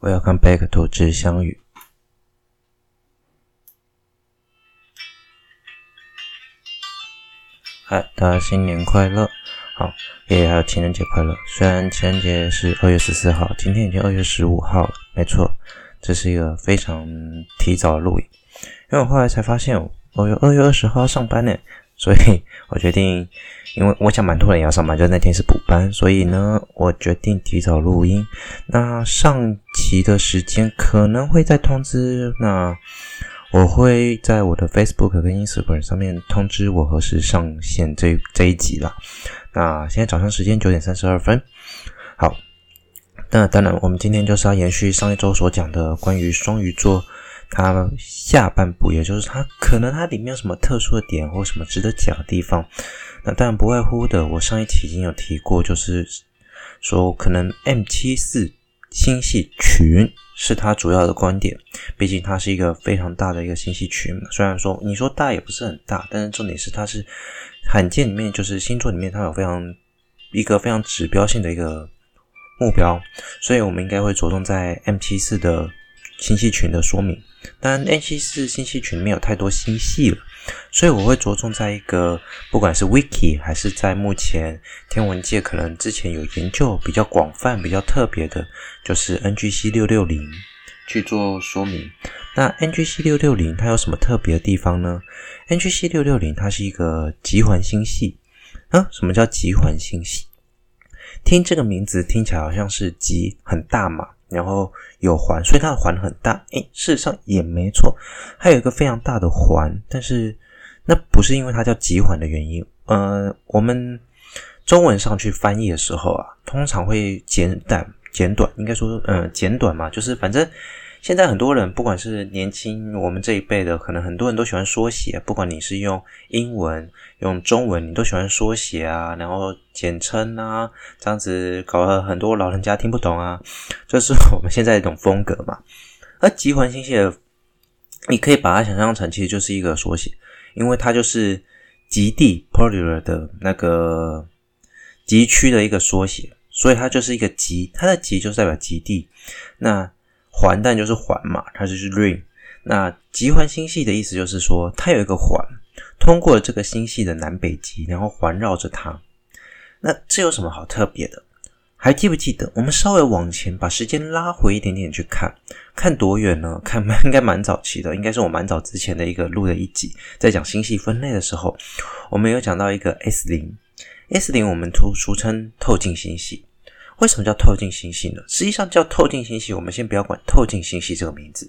Welcome back to 之相遇。嗨，大家新年快乐！好，也还有情人节快乐。虽然情人节是二月十四号，今天已经二月十五号了。没错，这是一个非常提早的录影，因为我后来才发现，我有二月二十号要上班呢，所以我决定。因为我想蛮多人要上班，就那天是补班，所以呢，我决定提早录音。那上期的时间可能会再通知，那我会在我的 Facebook 跟 Instagram 上面通知我何时上线这这一集啦。那现在早上时间九点三十二分，好，那当然我们今天就是要延续上一周所讲的关于双鱼座它下半部，也就是它可能它里面有什么特殊的点或什么值得讲的地方。那当然不外乎的，我上一期已经有提过，就是说可能 M 七四星系群是它主要的观点，毕竟它是一个非常大的一个星系群嘛。虽然说你说大也不是很大，但是重点是它是罕见里面就是星座里面它有非常一个非常指标性的一个目标，所以我们应该会着重在 M 七四的星系群的说明。当然 M 七四星系群没有太多星系了。所以我会着重在一个，不管是 Wiki 还是在目前天文界可能之前有研究比较广泛、比较特别的，就是 NGC 六六零去做说明。那 NGC 六六零它有什么特别的地方呢？NGC 六六零它是一个极环星系啊。什么叫极环星系？听这个名字听起来好像是极很大嘛。然后有环，所以它的环很大。诶，事实上也没错，它有一个非常大的环，但是那不是因为它叫极环的原因。呃，我们中文上去翻译的时候啊，通常会简短简短，应该说嗯简短嘛，就是反正。现在很多人，不管是年轻我们这一辈的，可能很多人都喜欢缩写。不管你是用英文、用中文，你都喜欢缩写啊，然后简称啊，这样子搞得很多老人家听不懂啊。这是我们现在一种风格嘛。而极环星系的，你可以把它想象成，其实就是一个缩写，因为它就是极地 （polar） 的那个极区的一个缩写，所以它就是一个极，它的极就是代表极地。那环，但就是环嘛，它就是 ring。那极环星系的意思就是说，它有一个环，通过这个星系的南北极，然后环绕着它。那这有什么好特别的？还记不记得？我们稍微往前把时间拉回一点点去看，看多远呢？看 应该蛮早期的，应该是我蛮早之前的一个录的一集，在讲星系分类的时候，我们有讲到一个 S 零，S 零我们俗俗称透镜星系。为什么叫透镜星系呢？实际上叫透镜星系，我们先不要管透镜星系这个名字。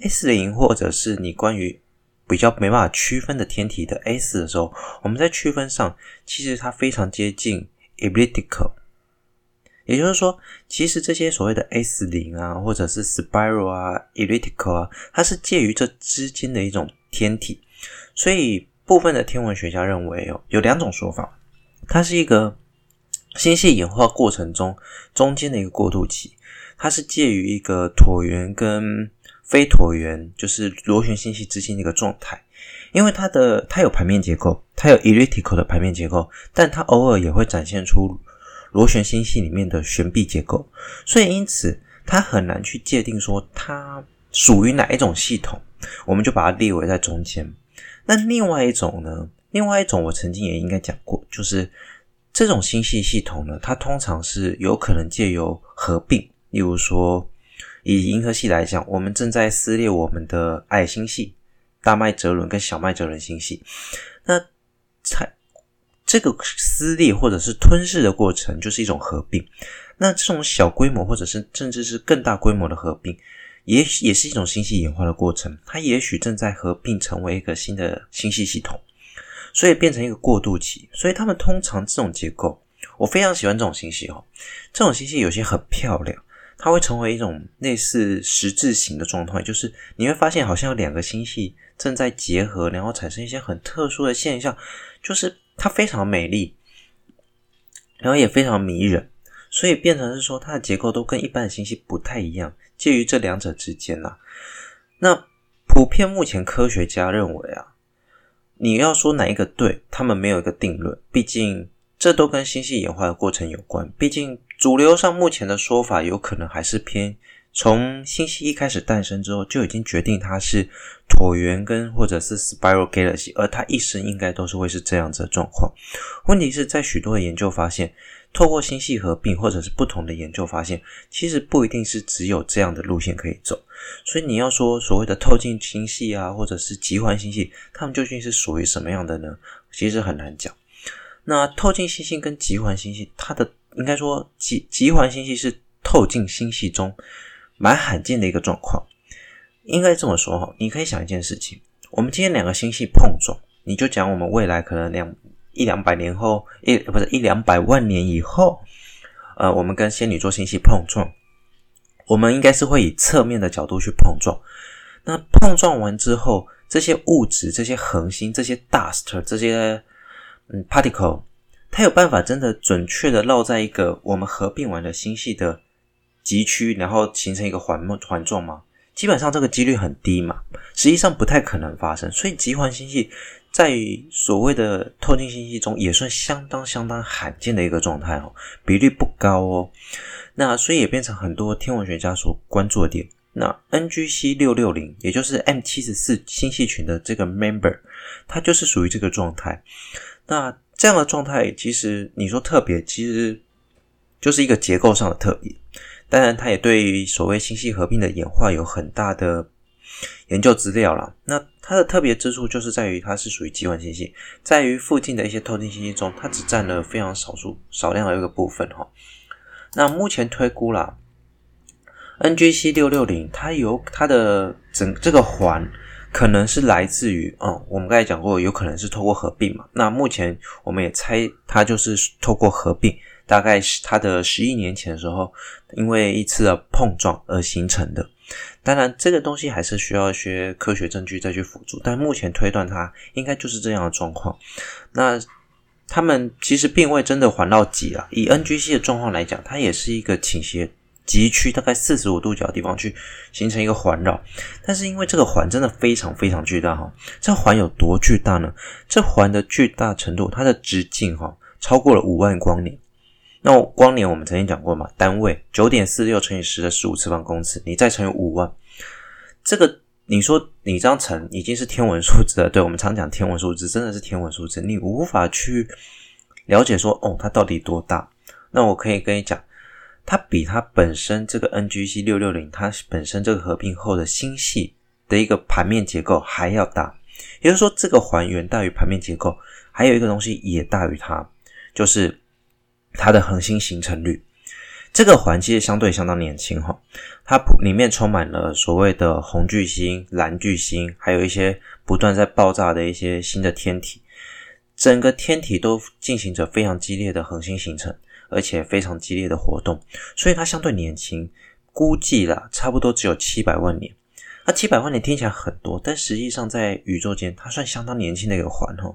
S 零或者是你关于比较没办法区分的天体的 S 的时候，我们在区分上其实它非常接近 elliptical，也就是说，其实这些所谓的 S 零啊，或者是 spiral 啊、elliptical 啊，它是介于这之间的一种天体。所以部分的天文学家认为哦，有两种说法，它是一个。星系演化过程中中间的一个过渡期，它是介于一个椭圆跟非椭圆，就是螺旋星系之间的一个状态。因为它的它有盘面结构，它有 elliptical 的盘面结构，但它偶尔也会展现出螺旋星系里面的旋臂结构，所以因此它很难去界定说它属于哪一种系统，我们就把它列为在中间。那另外一种呢？另外一种我曾经也应该讲过，就是。这种星系系统呢，它通常是有可能借由合并，例如说，以银河系来讲，我们正在撕裂我们的矮星系大麦哲伦跟小麦哲伦星系，那才这个撕裂或者是吞噬的过程就是一种合并。那这种小规模或者是甚至是更大规模的合并，也也是一种星系演化的过程，它也许正在合并成为一个新的星系系统。所以变成一个过渡期，所以他们通常这种结构，我非常喜欢这种星系哦。这种星系有些很漂亮，它会成为一种类似十字形的状态，就是你会发现好像有两个星系正在结合，然后产生一些很特殊的现象，就是它非常美丽，然后也非常迷人，所以变成是说它的结构都跟一般的星系不太一样，介于这两者之间呐。那普遍目前科学家认为啊。你要说哪一个对，他们没有一个定论，毕竟这都跟星系演化的过程有关。毕竟主流上目前的说法有可能还是偏从星系一开始诞生之后，就已经决定它是椭圆跟或者是 Spiral Galaxy，而它一生应该都是会是这样子的状况。问题是在许多的研究发现，透过星系合并或者是不同的研究发现，其实不一定是只有这样的路线可以走。所以你要说所谓的透镜星系啊，或者是极环星系，它们究竟是属于什么样的呢？其实很难讲。那透镜星系跟极环星系，它的应该说极极环星系是透镜星系中蛮罕见的一个状况。应该这么说哈，你可以想一件事情：我们今天两个星系碰撞，你就讲我们未来可能两。一两百年后，一不是一两百万年以后，呃，我们跟仙女座星系碰撞，我们应该是会以侧面的角度去碰撞。那碰撞完之后，这些物质、这些恒星、这些 dust、这些嗯 particle，它有办法真的准确的绕在一个我们合并完的星系的极区，然后形成一个环环状吗？基本上这个几率很低嘛，实际上不太可能发生。所以极环星系。在所谓的透镜星系中，也算相当相当罕见的一个状态哦，比率不高哦。那所以也变成很多天文学家所关注的点。那 NGC 六六零，也就是 M 七十四星系群的这个 member，它就是属于这个状态。那这样的状态，其实你说特别，其实就是一个结构上的特别。当然，它也对于所谓星系合并的演化有很大的。研究资料啦，那它的特别之处就是在于它是属于极环星系，在于附近的一些透镜星系中，它只占了非常少数少量的一个部分哈。那目前推估啦，NGC 六六零它有它的整这个环可能是来自于，嗯，我们刚才讲过，有可能是透过合并嘛。那目前我们也猜它就是透过合并，大概是它的十亿年前的时候，因为一次的碰撞而形成的。当然，这个东西还是需要一些科学证据再去辅助，但目前推断它应该就是这样的状况。那他们其实并未真的环绕极啊，以 NGC 的状况来讲，它也是一个倾斜极区，大概四十五度角的地方去形成一个环绕。但是因为这个环真的非常非常巨大哈，这环有多巨大呢？这环的巨大程度，它的直径哈超过了五万光年。那光年我们曾经讲过嘛，单位九点四六乘以十的十五次方公尺，你再乘以五万，这个你说你这样乘已经是天文数字了。对，我们常讲天文数字，真的是天文数字，你无法去了解说哦，它到底多大。那我可以跟你讲，它比它本身这个 NGC 六六零，它本身这个合并后的星系的一个盘面结构还要大。也就是说，这个环远大于盘面结构，还有一个东西也大于它，就是。它的恒星形成率，这个环其实相对相当年轻哈，它里面充满了所谓的红巨星、蓝巨星，还有一些不断在爆炸的一些新的天体，整个天体都进行着非常激烈的恒星形成，而且非常激烈的活动，所以它相对年轻，估计啦差不多只有七百万年。那七百万年听起来很多，但实际上在宇宙间，它算相当年轻的一个环哈。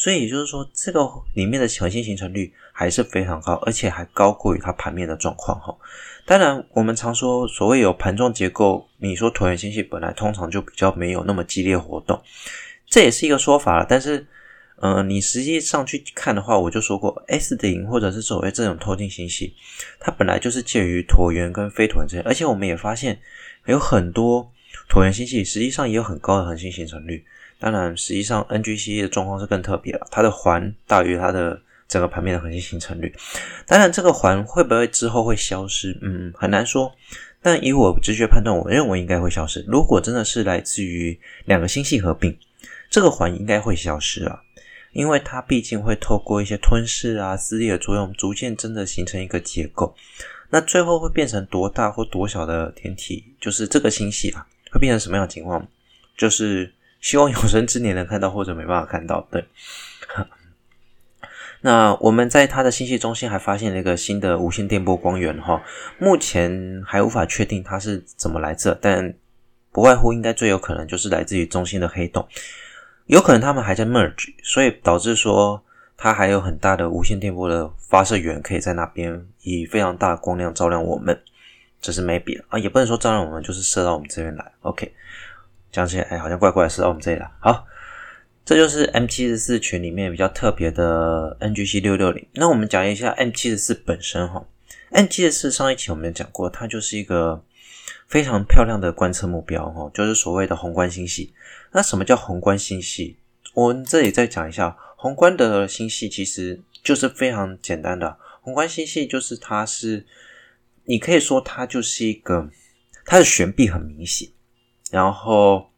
所以也就是说，这个里面的恒星形成率还是非常高，而且还高过于它盘面的状况哈。当然，我们常说所谓有盘状结构，你说椭圆星系本来通常就比较没有那么激烈活动，这也是一个说法了。但是，嗯、你实际上去看的话，我就说过，S 顶或者是所谓这种透镜星系，它本来就是介于椭圆跟非椭圆之间，而且我们也发现有很多椭圆星系实际上也有很高的恒星形成率。当然，实际上 NGC 的状况是更特别了，它的环大于它的整个盘面的恒星形成率。当然，这个环会不会之后会消失？嗯，很难说。但以我直觉判断，我认为应该会消失。如果真的是来自于两个星系合并，这个环应该会消失啊，因为它毕竟会透过一些吞噬啊、撕裂的作用，逐渐真的形成一个结构。那最后会变成多大或多小的天体？就是这个星系啊，会变成什么样的情况？就是。希望有生之年能看到，或者没办法看到。对，那我们在它的星系中心还发现了一个新的无线电波光源哈，目前还无法确定它是怎么来这，但不外乎应该最有可能就是来自于中心的黑洞，有可能他们还在 merge，所以导致说它还有很大的无线电波的发射源可以在那边以非常大的光亮照亮我们，这是 maybe 啊，也不能说照亮我们，就是射到我们这边来，OK。讲起来，哎，好像怪怪的，是到我们这里来。好，这就是 M 七十四群里面比较特别的 NGC 六六零。那我们讲一下 M 七十四本身哈。M 七十四上一期我们讲过，它就是一个非常漂亮的观测目标哦，就是所谓的宏观星系。那什么叫宏观星系？我们这里再讲一下，宏观的星系其实就是非常简单的。宏观星系就是它是，你可以说它就是一个，它的悬臂很明显，然后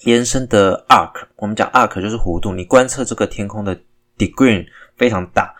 延伸的 arc，我们讲 arc 就是弧度，你观测这个天空的 degree 非常大，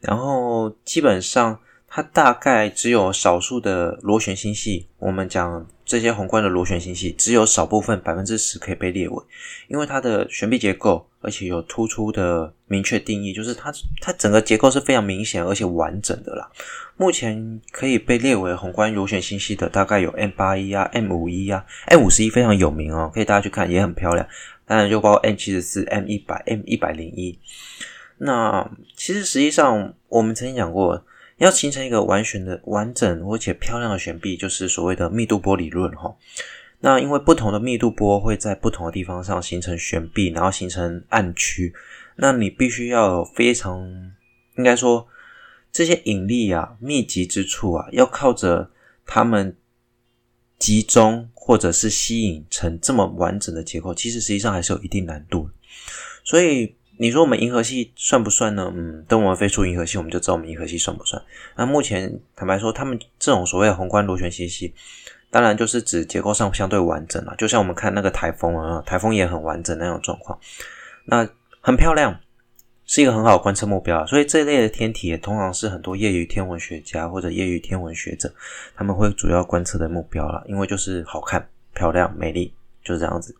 然后基本上。它大概只有少数的螺旋星系，我们讲这些宏观的螺旋星系，只有少部分百分之十可以被列为，因为它的悬臂结构，而且有突出的明确定义，就是它它整个结构是非常明显而且完整的啦。目前可以被列为宏观螺旋星系的，大概有 M 八一啊、M 五一啊、M 五十一非常有名哦，可以大家去看，也很漂亮。当然就包括 M 七十四、M 一百、M 一百零一。那其实实际上我们曾经讲过。要形成一个完全的、完整而且漂亮的悬臂，就是所谓的密度波理论哈。那因为不同的密度波会在不同的地方上形成悬臂，然后形成暗区。那你必须要有非常，应该说这些引力啊密集之处啊，要靠着它们集中或者是吸引成这么完整的结构，其实实际上还是有一定难度。所以。你说我们银河系算不算呢？嗯，等我们飞出银河系，我们就知道我们银河系算不算。那目前坦白说，他们这种所谓的宏观螺旋星系，当然就是指结构上相对完整了。就像我们看那个台风啊，台风也很完整那种状况，那很漂亮，是一个很好的观测目标。所以这一类的天体也通常是很多业余天文学家或者业余天文学者他们会主要观测的目标了，因为就是好看、漂亮、美丽，就是这样子。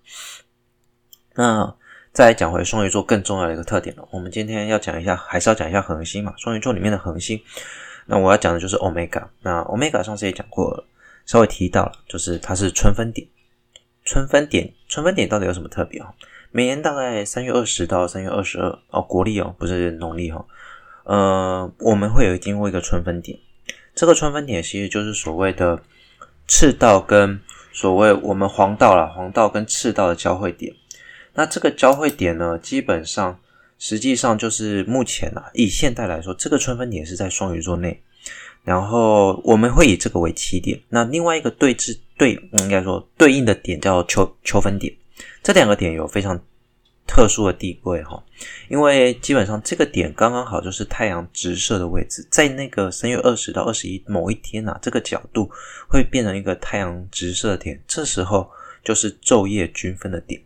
那。再讲回双鱼座更重要的一个特点了。我们今天要讲一下，还是要讲一下恒星嘛？双鱼座里面的恒星，那我要讲的就是 Omega。那 Omega 上次也讲过了，稍微提到了，就是它是春分点。春分点，春分点到底有什么特别哦？每年大概三月二十到三月二十二哦，国历哦，不是农历哦。呃，我们会有经过一个春分点。这个春分点其实就是所谓的赤道跟所谓我们黄道啦，黄道跟赤道的交汇点。那这个交汇点呢，基本上实际上就是目前啊，以现代来说，这个春分点是在双鱼座内，然后我们会以这个为起点。那另外一个对峙对，应该说对应的点叫秋秋分点。这两个点有非常特殊的地位哈，因为基本上这个点刚刚好就是太阳直射的位置，在那个三月二十到二十一某一天啊，这个角度会变成一个太阳直射点，这时候就是昼夜均分的点。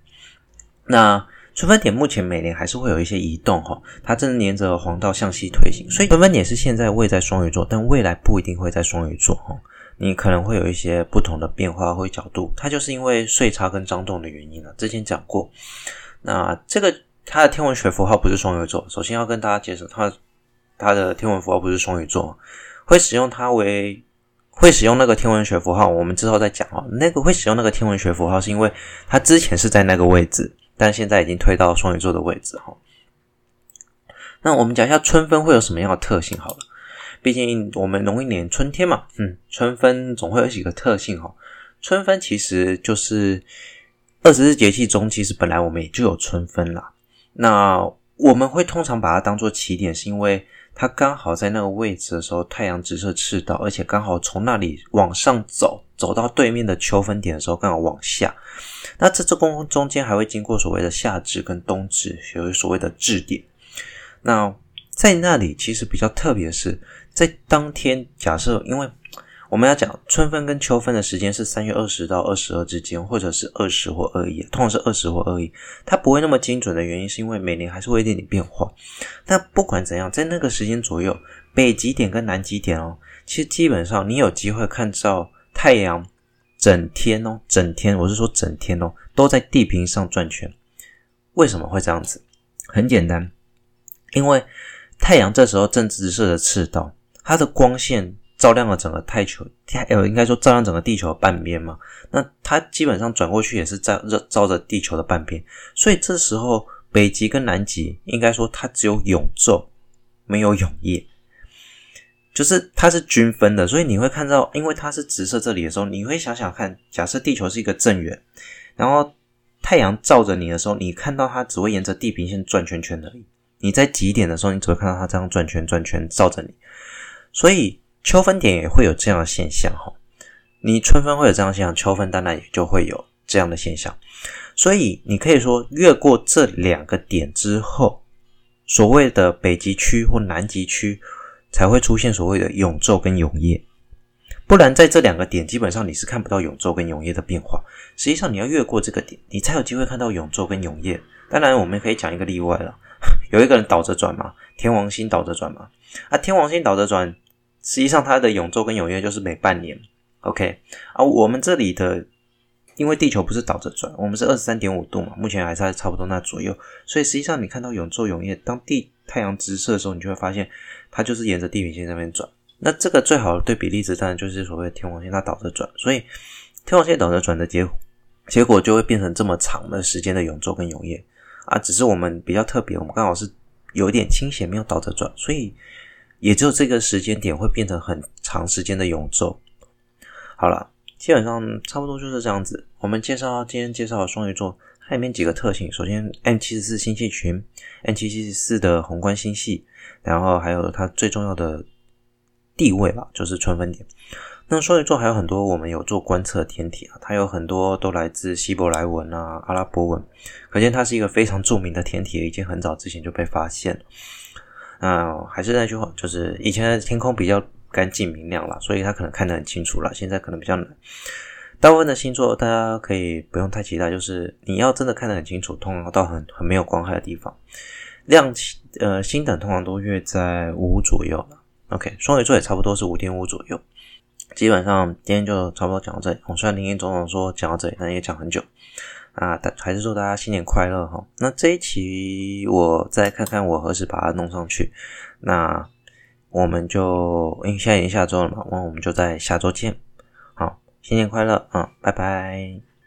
那春分点目前每年还是会有一些移动哈，它正沿着黄道向西推行，所以春分点是现在位在双鱼座，但未来不一定会在双鱼座哈，你可能会有一些不同的变化或角度，它就是因为岁差跟张动的原因了，之前讲过。那这个它的天文学符号不是双鱼座，首先要跟大家解释，它它的天文符号不是双鱼座，会使用它为会使用那个天文学符号，我们之后再讲哦。那个会使用那个天文学符号，是因为它之前是在那个位置。但现在已经推到双鱼座的位置哈。那我们讲一下春分会有什么样的特性好了。毕竟我们农历年春天嘛，嗯，春分总会有几个特性哈。春分其实就是二十四节气中，其实本来我们也就有春分啦。那我们会通常把它当做起点，是因为它刚好在那个位置的时候，太阳直射赤道，而且刚好从那里往上走，走到对面的秋分点的时候，刚好往下。那这这公中间还会经过所谓的夏至跟冬至，有所谓的至点。那在那里其实比较特别的是，在当天假设，因为我们要讲春分跟秋分的时间是三月二十到二十二之间，或者是二十或二一，通常是二十或二一，它不会那么精准的原因是因为每年还是会有一点点变化。但不管怎样，在那个时间左右，北极点跟南极点哦，其实基本上你有机会看到太阳。整天哦，整天，我是说整天哦，都在地平上转圈。为什么会这样子？很简单，因为太阳这时候正直射着赤道，它的光线照亮了整个太球，呃，应该说照亮整个地球的半边嘛。那它基本上转过去也是照照着地球的半边，所以这时候北极跟南极应该说它只有永昼，没有永夜。就是它是均分的，所以你会看到，因为它是直射这里的时候，你会想想看，假设地球是一个正圆，然后太阳照着你的时候，你看到它只会沿着地平线转圈圈而已。你在极点的时候，你只会看到它这样转圈转圈照着你。所以秋分点也会有这样的现象哈。你春分会有这样的现象，秋分当然也就会有这样的现象。所以你可以说，越过这两个点之后，所谓的北极区或南极区才会出现所谓的永昼跟永夜。不然，在这两个点，基本上你是看不到永昼跟永夜的变化。实际上，你要越过这个点，你才有机会看到永昼跟永夜。当然，我们可以讲一个例外了，有一个人倒着转嘛，天王星倒着转嘛。啊，天王星倒着转，实际上它的永昼跟永夜就是每半年。OK，啊，我们这里的，因为地球不是倒着转，我们是二十三点五度嘛，目前还是差不多那左右，所以实际上你看到永昼永夜，当地太阳直射的时候，你就会发现它就是沿着地平线那边转。那这个最好的对比例子当然就是所谓的天王星它倒着转，所以天王星倒着转的结结果就会变成这么长的时间的永昼跟永夜啊。只是我们比较特别，我们刚好是有一点倾斜，没有倒着转，所以也只有这个时间点会变成很长时间的永昼。好了，基本上差不多就是这样子。我们介绍今天介绍的双鱼座，它里面几个特性，首先 M 七十四星系群，M 七七十四的宏观星系，然后还有它最重要的。地位吧，就是春分点。那双鱼座还有很多我们有做观测天体啊，它有很多都来自希伯来文啊、阿拉伯文，可见它是一个非常著名的天体，已经很早之前就被发现了。啊，还是那句话，就是以前的天空比较干净明亮啦，所以它可能看得很清楚了。现在可能比较难。大部分的星座大家可以不用太期待，就是你要真的看得很清楚，通常到很很没有光害的地方，亮呃星等通常都约在五左右了。OK，双鱼座也差不多是五点五左右。基本上今天就差不多讲到这里。我虽然林林总总说讲到这里，但也讲很久啊。但还是祝大家新年快乐哈。那这一期我再看看我何时把它弄上去。那我们就因为现在已经下周了嘛，那我们就在下周见。新年快乐啊，拜拜。